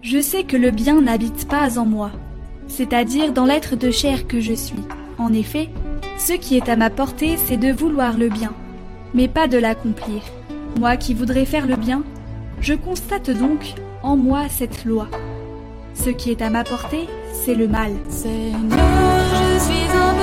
Je sais que le bien n'habite pas en moi, c'est-à-dire dans l'être de chair que je suis. En effet, ce qui est à ma portée, c'est de vouloir le bien, mais pas de l'accomplir. Moi qui voudrais faire le bien, je constate donc en moi cette loi. Ce qui est à ma portée, c'est le mal. Seigneur, je suis un pécheur.